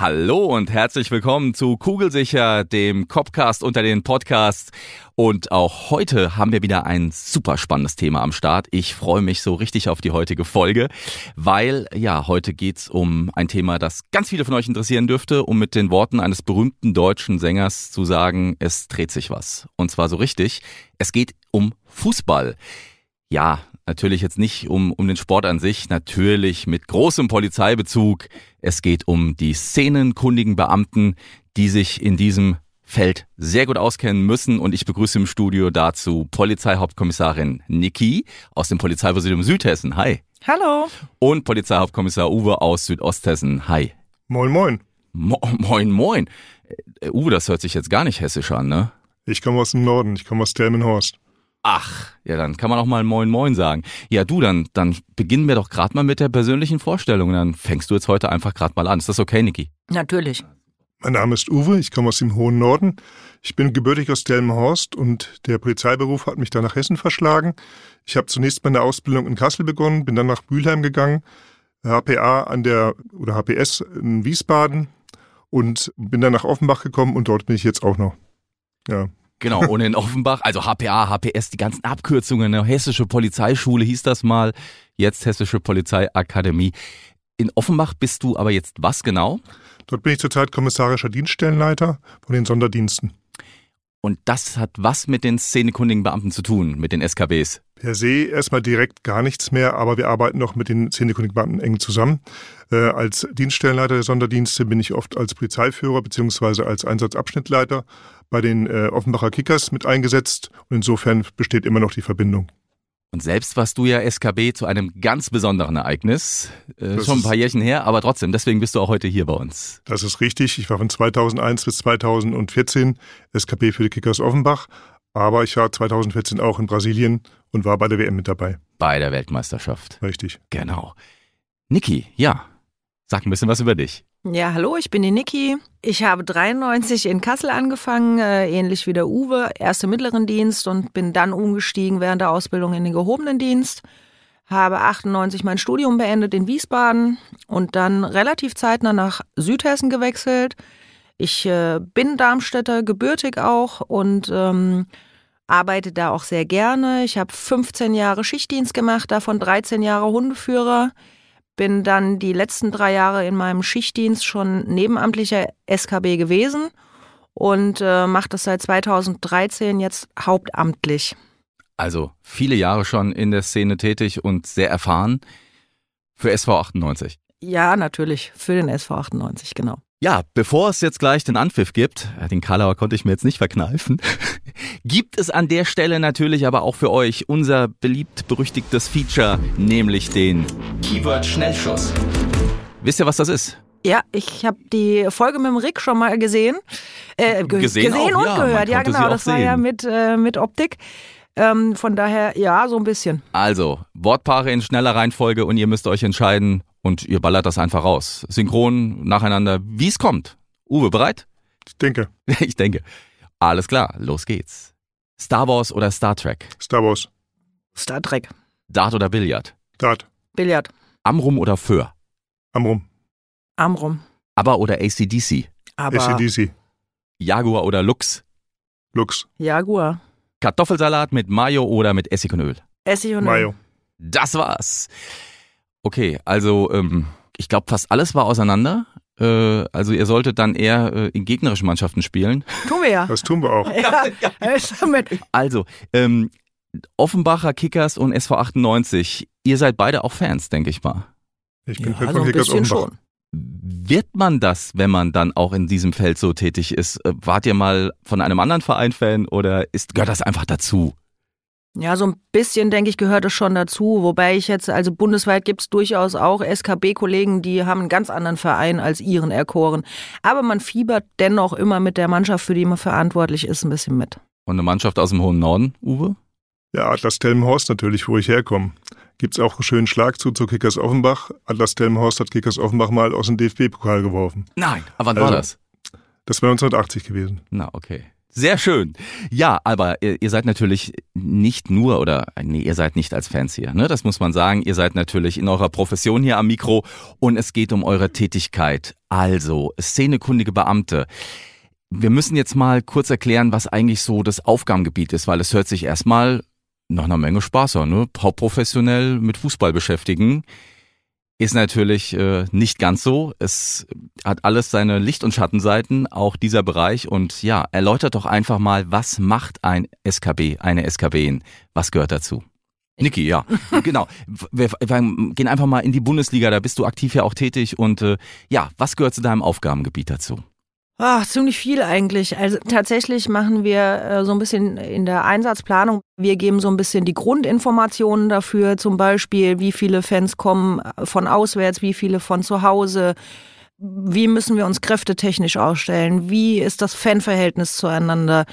Hallo und herzlich willkommen zu Kugelsicher, dem Copcast unter den Podcasts. Und auch heute haben wir wieder ein super spannendes Thema am Start. Ich freue mich so richtig auf die heutige Folge, weil ja, heute geht's um ein Thema, das ganz viele von euch interessieren dürfte, um mit den Worten eines berühmten deutschen Sängers zu sagen, es dreht sich was. Und zwar so richtig. Es geht um Fußball. Ja, natürlich jetzt nicht um, um den Sport an sich, natürlich mit großem Polizeibezug. Es geht um die szenenkundigen Beamten, die sich in diesem Feld sehr gut auskennen müssen. Und ich begrüße im Studio dazu Polizeihauptkommissarin Niki aus dem Polizeipräsidium Südhessen. Hi. Hallo. Und Polizeihauptkommissar Uwe aus Südosthessen. Hi. Moin, moin. Mo moin, moin. Äh, Uwe, das hört sich jetzt gar nicht hessisch an, ne? Ich komme aus dem Norden, ich komme aus Delmenhorst. Ach, ja, dann kann man auch mal Moin Moin sagen. Ja, du, dann, dann beginnen wir doch gerade mal mit der persönlichen Vorstellung. Dann fängst du jetzt heute einfach gerade mal an. Ist das okay, Niki? Natürlich. Mein Name ist Uwe, ich komme aus dem hohen Norden. Ich bin gebürtig aus Delmenhorst und der Polizeiberuf hat mich dann nach Hessen verschlagen. Ich habe zunächst meine Ausbildung in Kassel begonnen, bin dann nach Mülheim gegangen, HPA an der oder HPS in Wiesbaden und bin dann nach Offenbach gekommen und dort bin ich jetzt auch noch. Ja, Genau, und in Offenbach, also HPA, HPS, die ganzen Abkürzungen, ne? Hessische Polizeischule hieß das mal, jetzt Hessische Polizeiakademie. In Offenbach bist du aber jetzt was genau? Dort bin ich zurzeit kommissarischer Dienststellenleiter von den Sonderdiensten. Und das hat was mit den szenekundigen Beamten zu tun, mit den SKBs? Per se erstmal direkt gar nichts mehr, aber wir arbeiten noch mit den szenekundigen Beamten eng zusammen. Äh, als Dienststellenleiter der Sonderdienste bin ich oft als Polizeiführer beziehungsweise als Einsatzabschnittleiter bei den äh, Offenbacher Kickers mit eingesetzt und insofern besteht immer noch die Verbindung. Und selbst warst du ja SKB zu einem ganz besonderen Ereignis, äh, schon ein paar Jährchen her, aber trotzdem, deswegen bist du auch heute hier bei uns. Das ist richtig. Ich war von 2001 bis 2014 SKP für die Kickers Offenbach, aber ich war 2014 auch in Brasilien und war bei der WM mit dabei. Bei der Weltmeisterschaft. Richtig. Genau. Niki, ja, sag ein bisschen was über dich. Ja, hallo, ich bin die Niki. Ich habe 93 in Kassel angefangen, äh, ähnlich wie der Uwe, erst im mittleren Dienst und bin dann umgestiegen während der Ausbildung in den gehobenen Dienst. Habe 98 mein Studium beendet in Wiesbaden und dann relativ zeitnah nach Südhessen gewechselt. Ich äh, bin Darmstädter, gebürtig auch und ähm, arbeite da auch sehr gerne. Ich habe 15 Jahre Schichtdienst gemacht, davon 13 Jahre Hundeführer. Bin dann die letzten drei Jahre in meinem Schichtdienst schon nebenamtlicher SKB gewesen und äh, mache das seit 2013 jetzt hauptamtlich. Also viele Jahre schon in der Szene tätig und sehr erfahren für SV 98. Ja, natürlich, für den SV 98, genau. Ja, bevor es jetzt gleich den Anpfiff gibt, äh, den Kalauer konnte ich mir jetzt nicht verkneifen, gibt es an der Stelle natürlich aber auch für euch unser beliebt berüchtigtes Feature, nämlich den Keyword Schnellschuss. Wisst ihr, was das ist? Ja, ich habe die Folge mit dem Rick schon mal gesehen. Äh, ge Gesehen auch, und ja, gehört. Ja, genau. Das war ja mit, äh, mit Optik. Ähm, von daher, ja, so ein bisschen. Also, Wortpaare in schneller Reihenfolge und ihr müsst euch entscheiden und ihr ballert das einfach raus. Synchron, nacheinander, wie es kommt. Uwe, bereit? Ich denke, Ich denke. Alles klar, los geht's. Star Wars oder Star Trek? Star Wars, Star Trek, Dart oder Billard? Dart, Billard, Amrum oder Föhr? Amrum, Armrum. ABBA oder ACDC? Aber ACDC, Jaguar oder Lux? Lux, Jaguar, Kartoffelsalat mit Mayo oder mit Essig und Öl? Essig und Mayo. Das war's. Okay, also ähm, ich glaube, fast alles war auseinander. Äh, also ihr solltet dann eher äh, in gegnerischen Mannschaften spielen. Tun wir ja. Das tun wir auch. ja, ist mit. Also, ähm, Offenbacher Kickers und SV 98, ihr seid beide auch Fans, denke ich mal. Ich bin Ja, Fan von ein Kickers Offenbach. schon. Wird man das, wenn man dann auch in diesem Feld so tätig ist? Äh, Wart ihr mal von einem anderen Verein Fan oder ist, gehört das einfach dazu? Ja, so ein bisschen, denke ich, gehört es schon dazu. Wobei ich jetzt, also bundesweit gibt es durchaus auch SKB-Kollegen, die haben einen ganz anderen Verein als ihren erkoren. Aber man fiebert dennoch immer mit der Mannschaft, für die man verantwortlich ist, ein bisschen mit. Und eine Mannschaft aus dem hohen Norden, Uwe? Ja, Atlas Delmenhorst natürlich, wo ich herkomme. Gibt es auch einen schönen Schlag zu, zu Kickers Offenbach. Atlas Delmenhorst hat Kickers Offenbach mal aus dem DFB-Pokal geworfen. Nein, aber wann also, war das? Das war 1980 gewesen. Na, okay. Sehr schön. Ja, aber ihr, seid natürlich nicht nur oder nee, ihr seid nicht als Fans hier, ne? Das muss man sagen. Ihr seid natürlich in eurer Profession hier am Mikro und es geht um eure Tätigkeit. Also, szenekundige Beamte. Wir müssen jetzt mal kurz erklären, was eigentlich so das Aufgabengebiet ist, weil es hört sich erstmal nach einer Menge Spaß an, ne? Hauptprofessionell mit Fußball beschäftigen. Ist natürlich äh, nicht ganz so. Es hat alles seine Licht- und Schattenseiten, auch dieser Bereich. Und ja, erläutert doch einfach mal, was macht ein SKB, eine SKB? Was gehört dazu? Niki, ja, genau. Wir, wir, gehen einfach mal in die Bundesliga, da bist du aktiv ja auch tätig. Und äh, ja, was gehört zu deinem Aufgabengebiet dazu? Ach, ziemlich viel eigentlich. Also tatsächlich machen wir äh, so ein bisschen in der Einsatzplanung. Wir geben so ein bisschen die Grundinformationen dafür, zum Beispiel, wie viele Fans kommen von auswärts, wie viele von zu Hause. Wie müssen wir uns kräftetechnisch ausstellen? Wie ist das Fanverhältnis zueinander?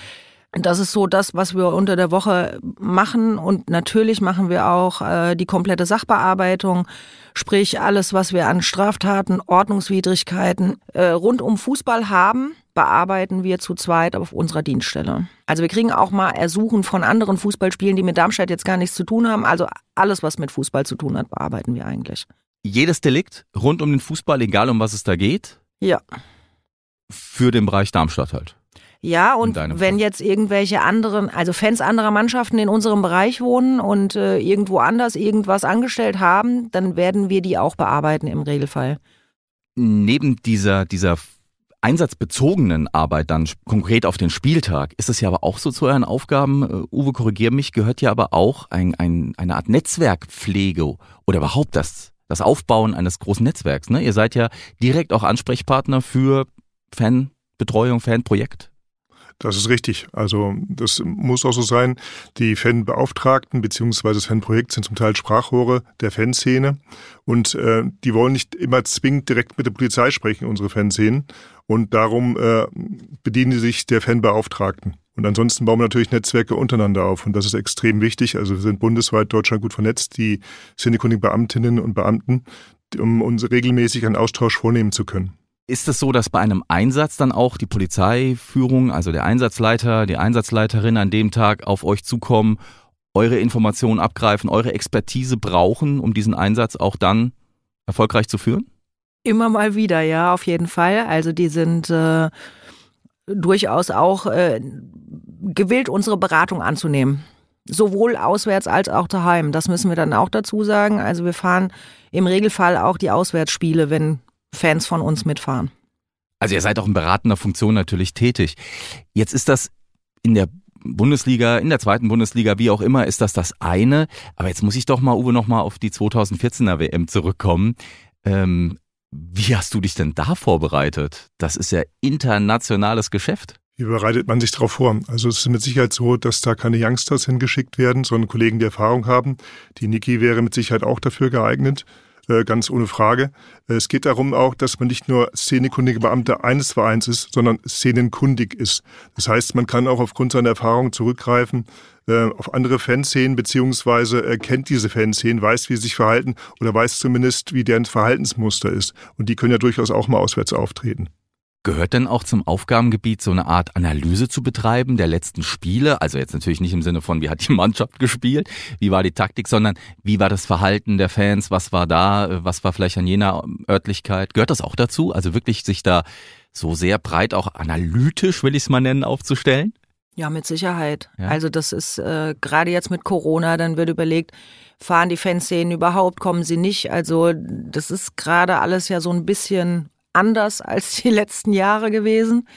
Das ist so das, was wir unter der Woche machen. Und natürlich machen wir auch äh, die komplette Sachbearbeitung, sprich alles, was wir an Straftaten, Ordnungswidrigkeiten äh, rund um Fußball haben, bearbeiten wir zu zweit auf unserer Dienststelle. Also wir kriegen auch mal Ersuchen von anderen Fußballspielen, die mit Darmstadt jetzt gar nichts zu tun haben. Also alles, was mit Fußball zu tun hat, bearbeiten wir eigentlich. Jedes Delikt rund um den Fußball, egal um was es da geht? Ja. Für den Bereich Darmstadt halt. Ja, und wenn jetzt irgendwelche anderen, also Fans anderer Mannschaften in unserem Bereich wohnen und äh, irgendwo anders irgendwas angestellt haben, dann werden wir die auch bearbeiten im Regelfall. Neben dieser, dieser einsatzbezogenen Arbeit dann konkret auf den Spieltag, ist es ja aber auch so zu euren Aufgaben, uh, Uwe, korrigier mich, gehört ja aber auch ein, ein, eine Art Netzwerkpflege oder überhaupt das, das Aufbauen eines großen Netzwerks. Ne? Ihr seid ja direkt auch Ansprechpartner für Fanbetreuung, Fanprojekt. Das ist richtig. Also das muss auch so sein. Die Fanbeauftragten bzw. das Fanprojekt sind zum Teil Sprachrohre der Fanszene und äh, die wollen nicht immer zwingend direkt mit der Polizei sprechen, unsere Fanszenen. Und darum äh, bedienen sie sich der Fanbeauftragten. Und ansonsten bauen wir natürlich Netzwerke untereinander auf. Und das ist extrem wichtig. Also wir sind bundesweit Deutschland gut vernetzt, die szenekundigen Beamtinnen und Beamten, um uns regelmäßig einen Austausch vornehmen zu können. Ist es so, dass bei einem Einsatz dann auch die Polizeiführung, also der Einsatzleiter, die Einsatzleiterin an dem Tag auf euch zukommen, eure Informationen abgreifen, eure Expertise brauchen, um diesen Einsatz auch dann erfolgreich zu führen? Immer mal wieder, ja, auf jeden Fall. Also die sind äh, durchaus auch äh, gewillt, unsere Beratung anzunehmen. Sowohl auswärts als auch daheim. Das müssen wir dann auch dazu sagen. Also wir fahren im Regelfall auch die Auswärtsspiele, wenn Fans von uns mitfahren. Also ihr seid auch in beratender Funktion natürlich tätig. Jetzt ist das in der Bundesliga, in der zweiten Bundesliga, wie auch immer, ist das das eine. Aber jetzt muss ich doch mal, Uwe, noch mal auf die 2014er WM zurückkommen. Ähm, wie hast du dich denn da vorbereitet? Das ist ja internationales Geschäft. Wie bereitet man sich darauf vor? Also es ist mit Sicherheit so, dass da keine Youngsters hingeschickt werden, sondern Kollegen, die Erfahrung haben. Die Niki wäre mit Sicherheit auch dafür geeignet. Äh, ganz ohne Frage. Äh, es geht darum auch, dass man nicht nur szenekundige Beamter eines Vereins ist, sondern szenenkundig ist. Das heißt, man kann auch aufgrund seiner Erfahrung zurückgreifen äh, auf andere Fanszenen, beziehungsweise kennt diese Fanszenen, weiß, wie sie sich verhalten oder weiß zumindest, wie deren Verhaltensmuster ist. Und die können ja durchaus auch mal auswärts auftreten. Gehört denn auch zum Aufgabengebiet so eine Art Analyse zu betreiben der letzten Spiele? Also jetzt natürlich nicht im Sinne von, wie hat die Mannschaft gespielt, wie war die Taktik, sondern wie war das Verhalten der Fans, was war da, was war vielleicht an jener Örtlichkeit? Gehört das auch dazu? Also wirklich sich da so sehr breit auch analytisch, will ich es mal nennen, aufzustellen? Ja, mit Sicherheit. Ja. Also das ist äh, gerade jetzt mit Corona, dann wird überlegt, fahren die Fanszenen überhaupt, kommen sie nicht? Also das ist gerade alles ja so ein bisschen anders als die letzten Jahre gewesen.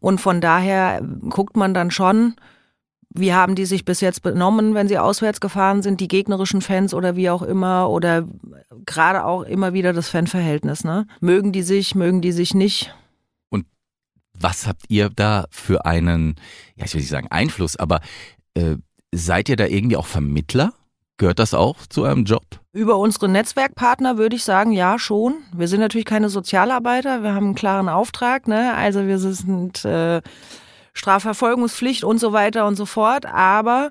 Und von daher guckt man dann schon, wie haben die sich bis jetzt benommen, wenn sie auswärts gefahren sind, die gegnerischen Fans oder wie auch immer, oder gerade auch immer wieder das Fanverhältnis. Ne? Mögen die sich, mögen die sich nicht? Und was habt ihr da für einen, ja, ich will nicht sagen Einfluss, aber äh, seid ihr da irgendwie auch Vermittler? Gehört das auch zu eurem Job? Über unsere Netzwerkpartner würde ich sagen, ja, schon. Wir sind natürlich keine Sozialarbeiter, wir haben einen klaren Auftrag, ne? Also wir sind äh, Strafverfolgungspflicht und so weiter und so fort. Aber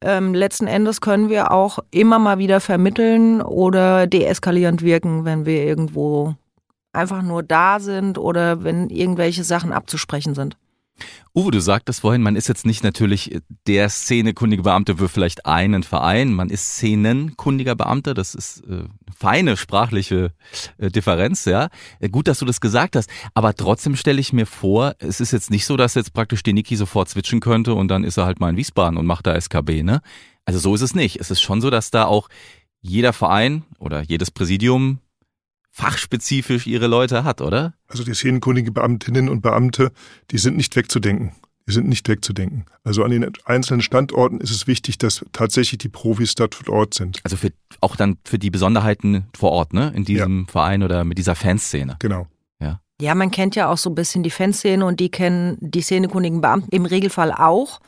ähm, letzten Endes können wir auch immer mal wieder vermitteln oder deeskalierend wirken, wenn wir irgendwo einfach nur da sind oder wenn irgendwelche Sachen abzusprechen sind. Uwe, du sagtest vorhin, man ist jetzt nicht natürlich der szenekundige Beamte für vielleicht einen Verein, man ist szenenkundiger Beamter, das ist äh, feine sprachliche äh, Differenz, ja. Äh, gut, dass du das gesagt hast, aber trotzdem stelle ich mir vor, es ist jetzt nicht so, dass jetzt praktisch die Niki sofort switchen könnte und dann ist er halt mal in Wiesbaden und macht da SKB, ne? Also so ist es nicht. Es ist schon so, dass da auch jeder Verein oder jedes Präsidium fachspezifisch ihre Leute hat, oder? Also die szenenkundigen Beamtinnen und Beamte, die sind nicht wegzudenken. Die sind nicht wegzudenken. Also an den einzelnen Standorten ist es wichtig, dass tatsächlich die Profis dort vor Ort sind. Also für, auch dann für die Besonderheiten vor Ort, ne? In diesem ja. Verein oder mit dieser Fanszene. Genau. Ja. Ja, man kennt ja auch so ein bisschen die Fanszene und die kennen die szenekundigen Beamten im Regelfall auch.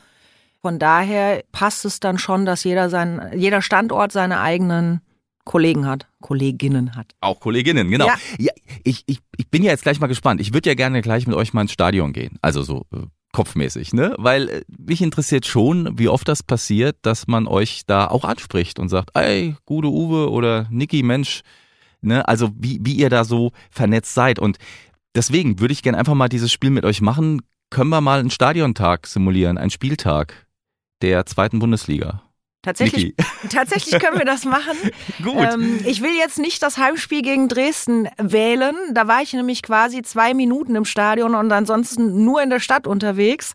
Von daher passt es dann schon, dass jeder sein, jeder Standort seine eigenen Kollegen hat, Kolleginnen hat. Auch Kolleginnen, genau. Ja. ja ich, ich, ich bin ja jetzt gleich mal gespannt. Ich würde ja gerne gleich mit euch mal ins Stadion gehen. Also so äh, kopfmäßig, ne? Weil äh, mich interessiert schon, wie oft das passiert, dass man euch da auch anspricht und sagt, ey, gute Uwe oder Niki, Mensch, ne? Also wie, wie ihr da so vernetzt seid. Und deswegen würde ich gerne einfach mal dieses Spiel mit euch machen. Können wir mal einen Stadiontag simulieren, einen Spieltag der zweiten Bundesliga? Tatsächlich, tatsächlich können wir das machen. Gut. Ähm, ich will jetzt nicht das Heimspiel gegen Dresden wählen. Da war ich nämlich quasi zwei Minuten im Stadion und ansonsten nur in der Stadt unterwegs.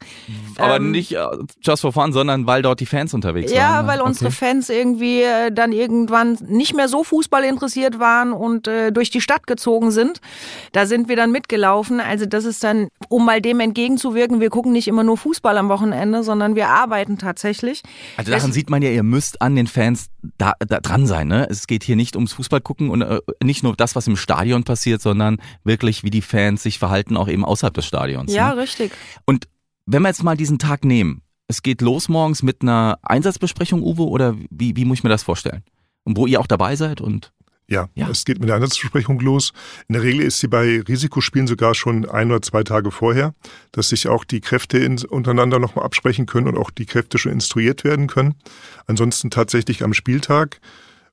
Aber ähm, nicht uh, just for fun, sondern weil dort die Fans unterwegs ja, waren. Ja, weil okay. unsere Fans irgendwie äh, dann irgendwann nicht mehr so Fußball interessiert waren und äh, durch die Stadt gezogen sind. Da sind wir dann mitgelaufen. Also das ist dann, um mal dem entgegenzuwirken, wir gucken nicht immer nur Fußball am Wochenende, sondern wir arbeiten tatsächlich. Also daran das, sieht man ja ihr müsst an den Fans da, da dran sein. Ne? Es geht hier nicht ums Fußball gucken und äh, nicht nur das, was im Stadion passiert, sondern wirklich, wie die Fans sich verhalten, auch eben außerhalb des Stadions. Ja, ne? richtig. Und wenn wir jetzt mal diesen Tag nehmen, es geht los morgens mit einer Einsatzbesprechung, Uwe, oder wie, wie muss ich mir das vorstellen? Und wo ihr auch dabei seid und ja, ja, es geht mit der Einsatzbesprechung los. In der Regel ist sie bei Risikospielen sogar schon ein oder zwei Tage vorher, dass sich auch die Kräfte in, untereinander nochmal absprechen können und auch die Kräfte schon instruiert werden können. Ansonsten tatsächlich am Spieltag.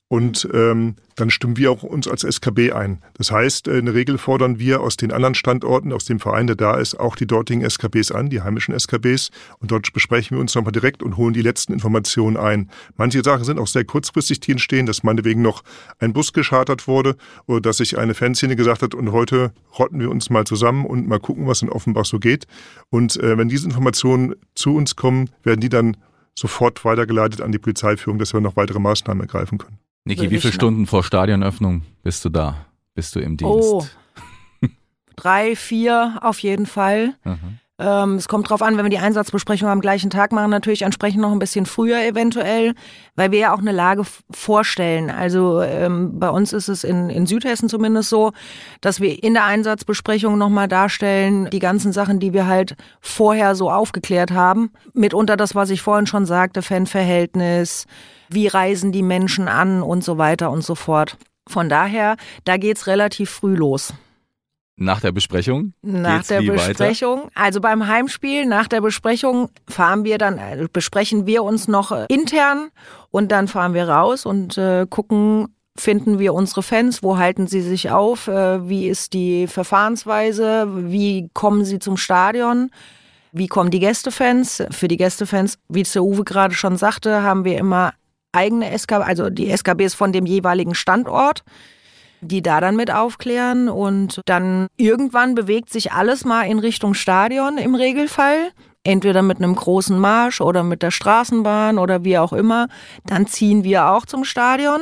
Und ähm, dann stimmen wir auch uns als SKB ein. Das heißt, äh, in der Regel fordern wir aus den anderen Standorten, aus dem Verein, der da ist, auch die dortigen SKBs an, die heimischen SKBs. Und dort besprechen wir uns nochmal direkt und holen die letzten Informationen ein. Manche Sachen sind auch sehr kurzfristig, die entstehen, dass meinetwegen noch ein Bus geschartert wurde oder dass sich eine Fanszene gesagt hat, und heute rotten wir uns mal zusammen und mal gucken, was in Offenbach so geht. Und äh, wenn diese Informationen zu uns kommen, werden die dann sofort weitergeleitet an die Polizeiführung, dass wir noch weitere Maßnahmen ergreifen können. Niki, wie viele Stunden vor Stadionöffnung bist du da? Bist du im Dienst? Oh, drei, vier auf jeden Fall. Mhm. Ähm, es kommt drauf an, wenn wir die Einsatzbesprechung am gleichen Tag machen, natürlich entsprechend noch ein bisschen früher eventuell, weil wir ja auch eine Lage vorstellen. Also ähm, bei uns ist es in, in Südhessen zumindest so, dass wir in der Einsatzbesprechung nochmal darstellen, die ganzen Sachen, die wir halt vorher so aufgeklärt haben. Mitunter das, was ich vorhin schon sagte, Fanverhältnis, wie reisen die Menschen an und so weiter und so fort. Von daher, da geht's relativ früh los. Nach der Besprechung? Nach der Besprechung. Weiter? Also beim Heimspiel, nach der Besprechung fahren wir dann, äh, besprechen wir uns noch äh, intern und dann fahren wir raus und äh, gucken, finden wir unsere Fans, wo halten sie sich auf, äh, wie ist die Verfahrensweise, wie kommen sie zum Stadion, wie kommen die Gästefans. Für die Gästefans, wie es der Uwe gerade schon sagte, haben wir immer eigene SKB, also die SKBs von dem jeweiligen Standort, die da dann mit aufklären. Und dann irgendwann bewegt sich alles mal in Richtung Stadion im Regelfall. Entweder mit einem großen Marsch oder mit der Straßenbahn oder wie auch immer. Dann ziehen wir auch zum Stadion.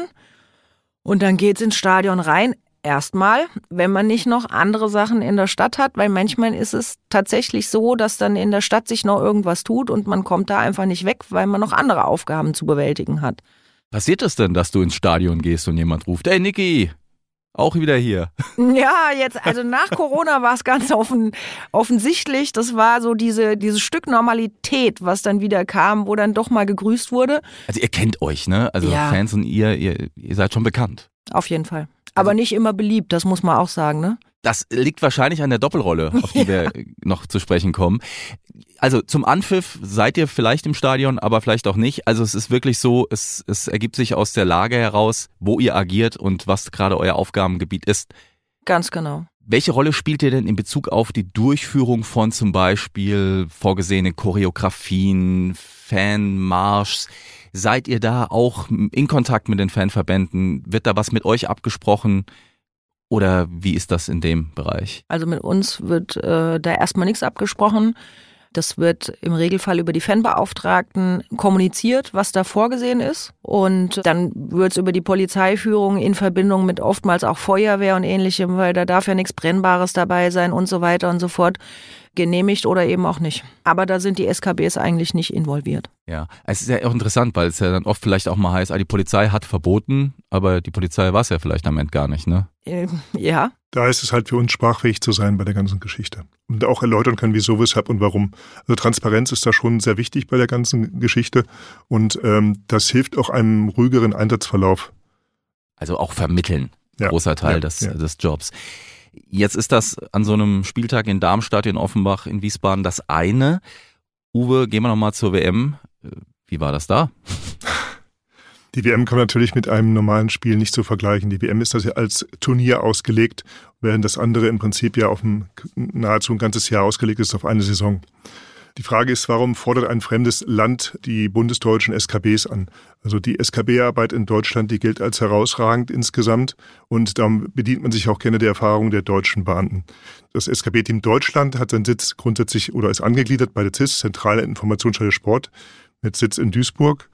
Und dann geht's ins Stadion rein. Erstmal, wenn man nicht noch andere Sachen in der Stadt hat, weil manchmal ist es tatsächlich so, dass dann in der Stadt sich noch irgendwas tut und man kommt da einfach nicht weg, weil man noch andere Aufgaben zu bewältigen hat. Passiert es denn, dass du ins Stadion gehst und jemand ruft, ey Niki, auch wieder hier. Ja, jetzt, also nach Corona war es ganz offen, offensichtlich. Das war so diese, dieses Stück Normalität, was dann wieder kam, wo dann doch mal gegrüßt wurde. Also ihr kennt euch, ne? Also Ja. Fans und ihr, ihr, ihr seid schon bekannt. Auf jeden Fall. Aber nicht immer beliebt, das muss man auch sagen, ne? Das liegt wahrscheinlich an der Doppelrolle, auf die wir noch zu sprechen kommen. Also zum Anpfiff seid ihr vielleicht im Stadion, aber vielleicht auch nicht. Also es ist wirklich so, es, es ergibt sich aus der Lage heraus, wo ihr agiert und was gerade euer Aufgabengebiet ist. Ganz genau. Welche Rolle spielt ihr denn in Bezug auf die Durchführung von zum Beispiel vorgesehenen Choreografien, Fanmarschs? Seid ihr da auch in Kontakt mit den Fanverbänden? Wird da was mit euch abgesprochen? Oder wie ist das in dem Bereich? Also mit uns wird äh, da erstmal nichts abgesprochen. Das wird im Regelfall über die Fanbeauftragten kommuniziert, was da vorgesehen ist. Und dann wird es über die Polizeiführung in Verbindung mit oftmals auch Feuerwehr und ähnlichem, weil da darf ja nichts Brennbares dabei sein und so weiter und so fort, genehmigt oder eben auch nicht. Aber da sind die SKBs eigentlich nicht involviert. Ja, es ist ja auch interessant, weil es ja dann oft vielleicht auch mal heißt, ah, die Polizei hat verboten, aber die Polizei war es ja vielleicht am Ende gar nicht, ne? Äh, ja, Da ist es halt für uns sprachfähig zu sein bei der ganzen Geschichte. Und auch erläutern können, wieso, weshalb und warum. Also Transparenz ist da schon sehr wichtig bei der ganzen Geschichte. Und ähm, das hilft auch einem ruhigeren Einsatzverlauf. Also auch vermitteln. Ja. Großer Teil Ja, des, ja. des Jobs. Jetzt ist das an so einem Spieltag in Darmstadt, in Offenbach, in Wiesbaden das eine. Uwe, gehen wir nochmal zur WM. Äh, Wie war das da? Die WM kann man natürlich mit einem normalen Spiel nicht so vergleichen. Die WM ist das ja als Turnier ausgelegt, während das andere im Prinzip ja auf ein, nahezu ein ganzes Jahr ausgelegt ist, auf eine Saison. Die Frage ist, warum fordert ein fremdes Land die bundesdeutschen SKBs an? Also die SKB-Arbeit in Deutschland, die gilt als herausragend insgesamt und darum bedient man sich auch gerne der Erfahrung der deutschen Beamten. Das SKB-Team Deutschland hat seinen Sitz grundsätzlich oder ist angegliedert bei der CIS, Zentrale Informationsstelle Sport, mit Sitz in Duisburg.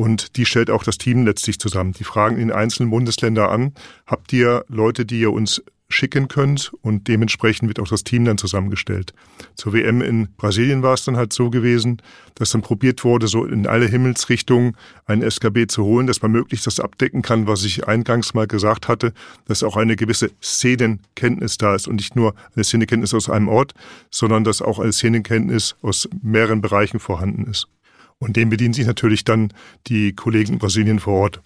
Und die stellt auch das Team letztlich zusammen. Die fragen in einzelnen Bundesländer an, habt ihr Leute, die ihr uns schicken könnt? Und dementsprechend wird auch das Team dann zusammengestellt. Zur WM in Brasilien war es dann halt so gewesen, dass dann probiert wurde, so in alle Himmelsrichtungen ein SKB zu holen, dass man möglichst das abdecken kann, was ich eingangs mal gesagt hatte, dass auch eine gewisse Szenenkenntnis da ist und nicht nur eine Szenenkenntnis aus einem Ort, sondern dass auch eine Szenenkenntnis aus mehreren Bereichen vorhanden ist. Und dem bedienen sich natürlich dann die Kollegen in Brasilien vor Ort.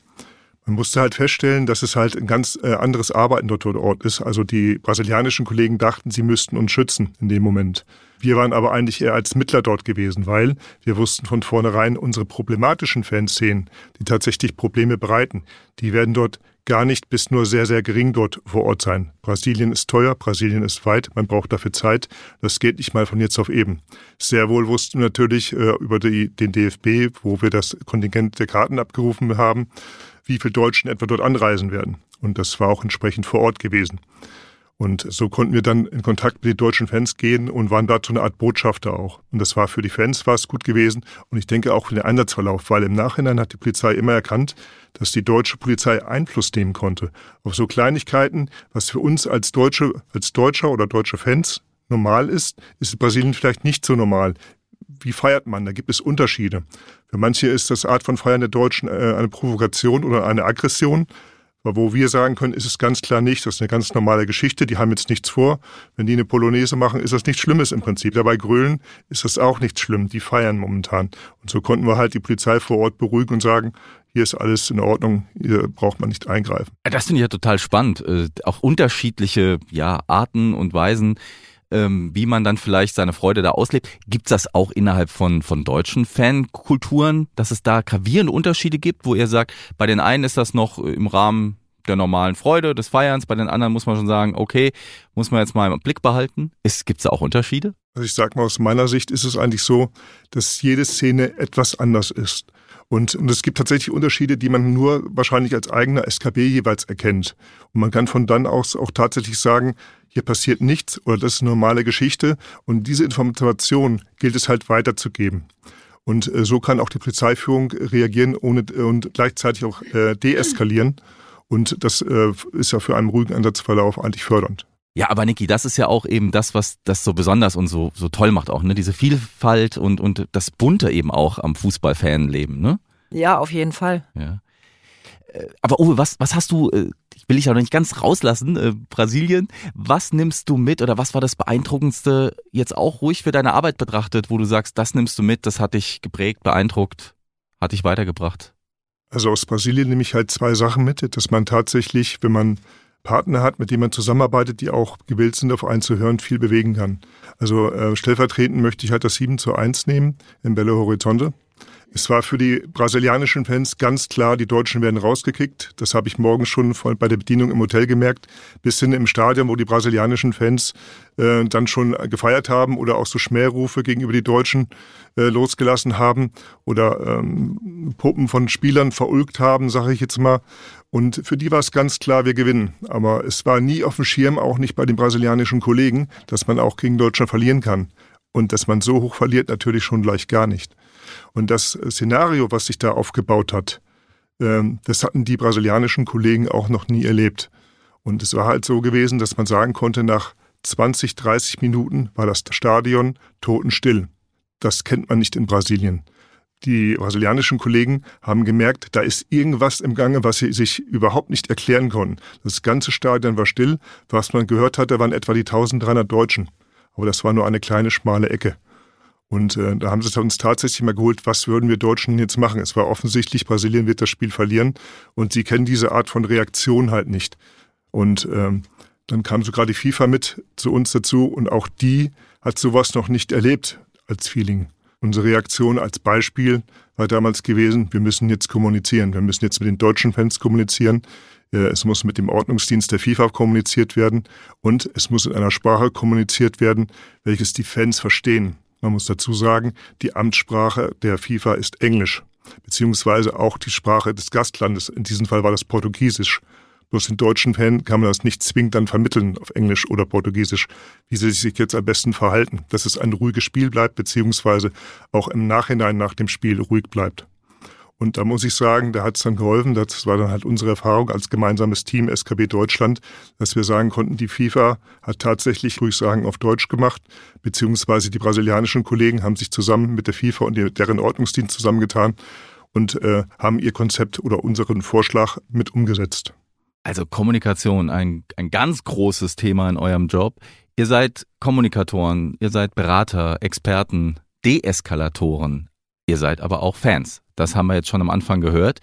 Man musste halt feststellen, dass es halt ein ganz äh, anderes Arbeiten dort vor Ort ist. Also die brasilianischen Kollegen dachten, sie müssten uns schützen in dem Moment. Wir waren aber eigentlich eher als Mittler dort gewesen, weil wir wussten von vornherein, unsere problematischen Fanszenen, die tatsächlich Probleme bereiten, die werden dort gar nicht bis nur sehr, sehr gering dort vor Ort sein. Brasilien ist teuer, Brasilien ist weit, man braucht dafür Zeit. Das geht nicht mal von jetzt auf eben. Sehr wohl wussten wir natürlich äh, über die, den DFB, wo wir das Kontingent der Karten abgerufen haben, wie viele Deutschen etwa dort anreisen werden. Und das war auch entsprechend vor Ort gewesen. Und so konnten wir dann in Kontakt mit den deutschen Fans gehen und waren dazu eine Art Botschafter auch. Und das war für die Fans war es gut gewesen und ich denke auch für den Einsatzverlauf, weil im Nachhinein hat die Polizei immer erkannt, dass die deutsche Polizei Einfluss nehmen konnte auf so Kleinigkeiten, was für uns als Deutsche, als Deutscher oder deutsche Fans normal ist, ist in Brasilien vielleicht nicht so normal. Wie feiert man? Da gibt es Unterschiede. Für manche ist das Art von Feiern der Deutschen äh, eine Provokation oder eine Aggression. Aber wo wir sagen können, ist es ganz klar nicht. Das ist eine ganz normale Geschichte. Die haben jetzt nichts vor. Wenn die eine Polonaise machen, ist das nichts Schlimmes im Prinzip. Dabei Grölen ist das auch nichts schlimm. Die feiern momentan. Und so konnten wir halt die Polizei vor Ort beruhigen und sagen, hier ist alles in Ordnung, hier braucht man nicht eingreifen. Das finde ich ja total spannend. Äh, auch unterschiedliche ja, Arten und Weisen, ähm, wie man dann vielleicht seine Freude da auslebt. Gibt es das auch innerhalb von, von deutschen Fankulturen, dass es da gravierende Unterschiede gibt, wo ihr sagt, bei den einen ist das noch im Rahmen der normalen Freude, des Feierns, bei den anderen muss man schon sagen, okay, muss man jetzt mal im Blick behalten. Gibt es da auch Unterschiede? Also ich sage mal, aus meiner Sicht ist es eigentlich so, dass jede Szene etwas anders ist. Und, und es gibt tatsächlich Unterschiede, die man nur wahrscheinlich als eigener SKB jeweils erkennt. Und man kann von dann aus auch tatsächlich sagen, hier passiert nichts oder das ist eine normale Geschichte. Und diese Information gilt es halt weiterzugeben. Und äh, so kann auch die Polizeiführung reagieren ohne, und gleichzeitig auch äh, deeskalieren. Und das äh, ist ja für einen ruhigen Ansatzverlauf eigentlich fördernd. Ja, aber Niki, das ist ja auch eben das, was das so besonders und so, so toll macht auch, ne? Diese Vielfalt und, und das Bunte eben auch am Fußballfanleben, ne? Ja, auf jeden Fall. Ja. Äh, Aber Uwe, was, was hast du, äh, ich will ich auch noch nicht ganz rauslassen, äh, Brasilien. Was nimmst du mit oder was war das Beeindruckendste jetzt auch ruhig für deine Arbeit betrachtet, wo du sagst, das nimmst du mit, das hat dich geprägt, beeindruckt, hat dich weitergebracht? Also aus Brasilien nehme ich halt zwei Sachen mit, dass man tatsächlich, wenn man Partner hat, mit denen man zusammenarbeitet, die auch gewillt sind, auf einen zu hören, viel bewegen kann. Also äh, stellvertretend möchte ich halt das 7 zu 1 nehmen in Belo Horizonte. Es war für die brasilianischen Fans ganz klar, die Deutschen werden rausgekickt. Das habe ich morgen schon bei der Bedienung im Hotel gemerkt. Bis hin im Stadion, wo die brasilianischen Fans äh, dann schon gefeiert haben oder auch so Schmährufe gegenüber die Deutschen äh, losgelassen haben oder ähm, Puppen von Spielern verulgt haben, sage ich jetzt mal. Und für die war es ganz klar, wir gewinnen. Aber es war nie auf dem Schirm, auch nicht bei den brasilianischen Kollegen, dass man auch gegen Deutschland verlieren kann. Und dass man so hoch verliert, natürlich schon gleich gar nicht. Und das Szenario, was sich da aufgebaut hat, ähm, das hatten die brasilianischen Kollegen auch noch nie erlebt. Und es war halt so gewesen, dass man sagen konnte, nach 20, 30 Minuten war das Stadion totenstill. Das kennt man nicht in Brasilien. Die brasilianischen Kollegen haben gemerkt, da ist irgendwas im Gange, was sie sich überhaupt nicht erklären konnten. Das ganze Stadion war still. Was man gehört hatte, waren etwa die 1300 Deutschen. Aber das war nur eine kleine, schmale Ecke. Und äh, da haben sie uns tatsächlich mal geholt, was würden wir Deutschen jetzt machen? Es war offensichtlich, Brasilien wird das Spiel verlieren und sie kennen diese Art von Reaktion halt nicht. Und ähm, dann kam sogar die FIFA mit zu uns dazu und auch die hat sowas noch nicht erlebt als Feeling. Unsere Reaktion als Beispiel war damals gewesen, wir müssen jetzt kommunizieren. Wir müssen jetzt mit den deutschen Fans kommunizieren. Äh, es muss mit dem Ordnungsdienst der FIFA kommuniziert werden und es muss in einer Sprache kommuniziert werden, welches die Fans verstehen. Man muss dazu sagen, die Amtssprache der FIFA ist Englisch, beziehungsweise auch die Sprache des Gastlandes. In diesem Fall war das Portugiesisch. Bloß den deutschen Fan kann man das nicht zwingend dann vermitteln auf Englisch oder Portugiesisch, wie sie sich jetzt am besten verhalten, dass es ein ruhiges Spiel bleibt, beziehungsweise auch im Nachhinein nach dem Spiel ruhig bleibt. Und da muss ich sagen, da hat es dann geholfen. Das war dann halt unsere Erfahrung als gemeinsames Team SKB Deutschland, dass wir sagen konnten, die FIFA hat tatsächlich Durchsagen auf Deutsch gemacht, beziehungsweise die brasilianischen Kollegen haben sich zusammen mit der FIFA und deren Ordnungsdienst zusammengetan und äh, haben ihr Konzept oder unseren Vorschlag mit umgesetzt. Also Kommunikation, ein, ein ganz großes Thema in eurem Job. Ihr seid Kommunikatoren, ihr seid Berater, Experten, Deeskalatoren. Ihr seid aber auch Fans. Das haben wir jetzt schon am Anfang gehört.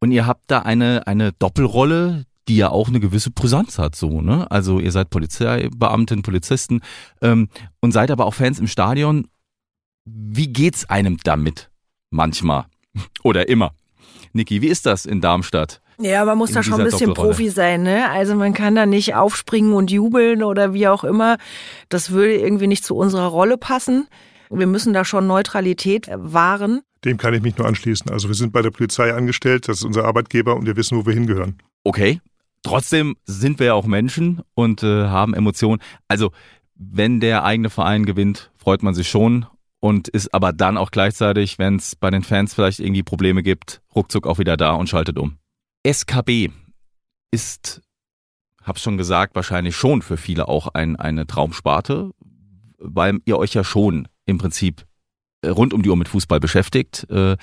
Und ihr habt da eine, eine Doppelrolle, die ja auch eine gewisse Brisanz hat, so, ne? Also ihr seid Polizeibeamtin, Polizisten ähm, und seid aber auch Fans im Stadion. Wie geht's einem damit? Manchmal. Oder immer. Niki, wie ist das in Darmstadt? Ja, man muss da schon ein bisschen Profi sein, ne? Also man kann da nicht aufspringen und jubeln oder wie auch immer. Das würde irgendwie nicht zu unserer Rolle passen. Wir müssen da schon Neutralität wahren. Dem kann ich mich nur anschließen. Also wir sind bei der Polizei angestellt, das ist unser Arbeitgeber und wir wissen, wo wir hingehören. Okay. Trotzdem sind wir ja auch Menschen und äh, haben Emotionen. Also wenn der eigene Verein gewinnt, freut man sich schon und ist aber dann auch gleichzeitig, wenn es bei den Fans vielleicht irgendwie Probleme gibt, ruckzuck auch wieder da und schaltet um. SKB ist, hab's schon gesagt, wahrscheinlich schon für viele auch ein, eine Traumsparte, weil ihr euch ja schon im Prinzip rund um die Uhr mit Fußball beschäftigt. Äh,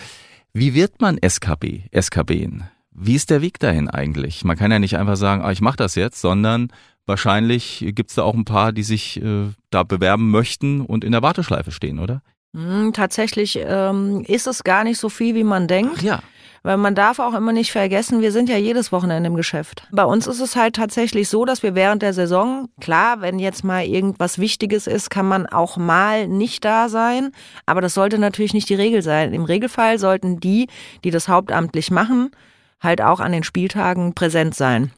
wie wird man SKB, SKB? Wie ist der Weg dahin eigentlich? Man kann ja nicht einfach sagen, ah, ich mache das jetzt, sondern wahrscheinlich gibt's da auch ein paar, die sich äh, da bewerben möchten und in der Warteschleife stehen, oder? Hm, tatsächlich ähm, ist es gar nicht so viel, wie man denkt. Ach ja. Weil man darf auch immer nicht vergessen, wir sind ja jedes Wochenende im Geschäft. Bei uns ist es halt tatsächlich so, dass wir während der Saison, klar, wenn jetzt mal irgendwas Wichtiges ist, kann man auch mal nicht da sein. Aber das sollte natürlich nicht die Regel sein. Im Regelfall sollten die, die das hauptamtlich machen, halt auch an den Spieltagen präsent sein.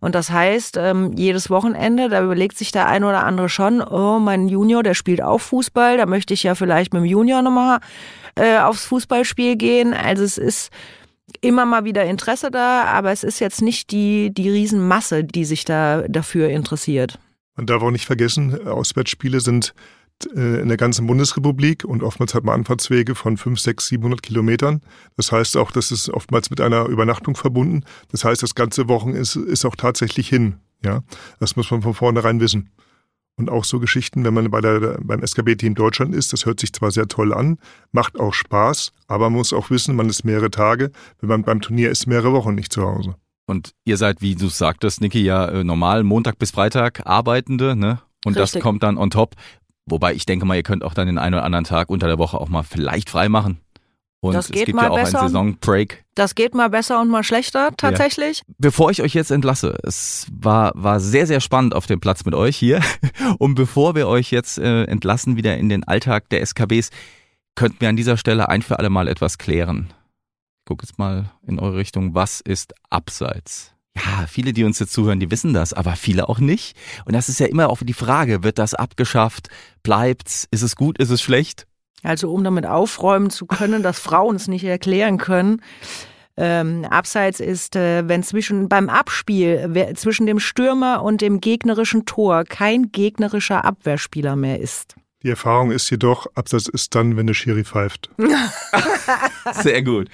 Und das heißt, ähm, jedes Wochenende, da überlegt sich der eine oder andere schon, oh, mein Junior, der spielt auch Fußball, da möchte ich ja vielleicht mit dem Junior nochmal äh, aufs Fußballspiel gehen. Also es ist immer mal wieder Interesse da, aber es ist jetzt nicht die, die Riesenmasse, die sich da dafür interessiert. Man darf auch nicht vergessen, Auswärtsspiele sind äh, in der ganzen Bundesrepublik und oftmals hat man Anfahrtswege von 5, 6, 700 Kilometern. Das heißt auch, das ist oftmals mit einer Übernachtung verbunden. Das heißt, das ganze Wochen ist, ist auch tatsächlich hin. Ja, das muss man von vornherein wissen. Und auch so Geschichten, wenn man bei der, beim SKB-Team Deutschland ist, das hört sich zwar sehr toll an, macht auch Spaß, aber man muss auch wissen, man ist mehrere Tage, wenn man beim Turnier ist, mehrere Wochen nicht zu Hause. Und ihr seid, wie du sagtest, Niki, ja äh, normal Montag bis Freitag Arbeitende, ne? Und Richtig. das kommt dann on top. Wobei ich denke mal, ihr könnt auch dann den einen oder anderen Tag unter der Woche auch mal vielleicht frei machen. Und Das es geht gibt mal ja auch besser. einen Saisonbreak. Das geht mal besser und mal schlechter tatsächlich. Bevor ich euch jetzt entlasse, es war, war sehr, sehr spannend auf dem Platz mit euch hier. Und bevor wir euch jetzt äh, entlassen wieder in den Alltag der SKBs, könnten wir an dieser Stelle ein für alle Mal etwas klären. Ich guck jetzt mal in eure Richtung. Was ist Abseits? Ja, viele, die uns jetzt zuhören, die wissen das, aber viele auch nicht. Und das ist ja immer auch die Frage, wird das abgeschafft? Bleibt's? Ist es gut? Ist es schlecht? Also um damit aufräumen zu können, dass Frauen es nicht erklären können. Ähm, Abseits ist, äh, wenn zwischen beim Abspiel wer, zwischen dem Stürmer und dem gegnerischen Tor kein gegnerischer Abwehrspieler mehr ist. Die Erfahrung ist jedoch, Abseits ist dann, wenn der Schiri pfeift. Sehr gut.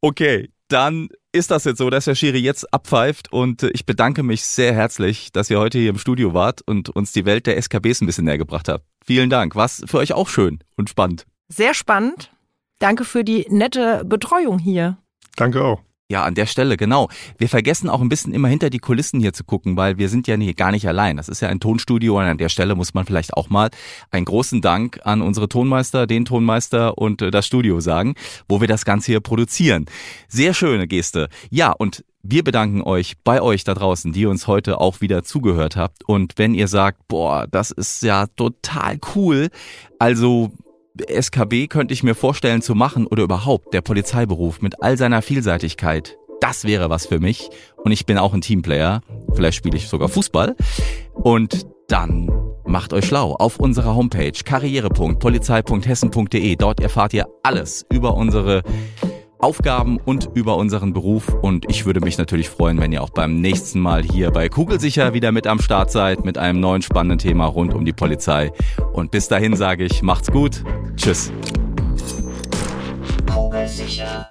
Okay, dann ist das jetzt so, dass der Schiri jetzt abpfeift und äh, ich bedanke mich sehr herzlich, dass ihr heute hier im Studio wart und uns die Welt der SKBs ein bisschen näher gebracht habt. Vielen Dank. Was für euch auch schön und spannend. Sehr spannend. Danke für die nette Betreuung hier. Danke auch. Ja, an der Stelle, genau. Wir vergessen auch ein bisschen immer hinter die Kulissen hier zu gucken, weil wir sind ja nie, gar nicht allein. Das ist ja ein Tonstudio und an der Stelle muss man vielleicht auch mal einen großen Dank an unsere Tonmeister, den Tonmeister und äh, das Studio sagen, wo wir das Ganze hier produzieren. Sehr schöne Geste. Ja, und wir bedanken euch bei euch da draußen, die uns heute auch wieder zugehört habt. Und wenn ihr sagt, boah, das ist ja total cool, also SKB könnte ich mir vorstellen zu machen oder überhaupt der Polizeiberuf mit all seiner Vielseitigkeit. Das wäre was für mich. Und ich bin auch ein Teamplayer. Vielleicht spiele ich sogar Fußball. Und dann macht euch schlau auf unserer Homepage karriere.polizei.hessen.de. Dort erfahrt ihr alles über unsere Aufgaben und über unseren Beruf. Und ich würde mich natürlich freuen, wenn ihr auch beim nächsten Mal hier bei Kugelsicher wieder mit am Start seid mit einem neuen spannenden Thema rund um die Polizei. Und bis dahin sage ich, macht's gut. Tschüss. Kugelsicher,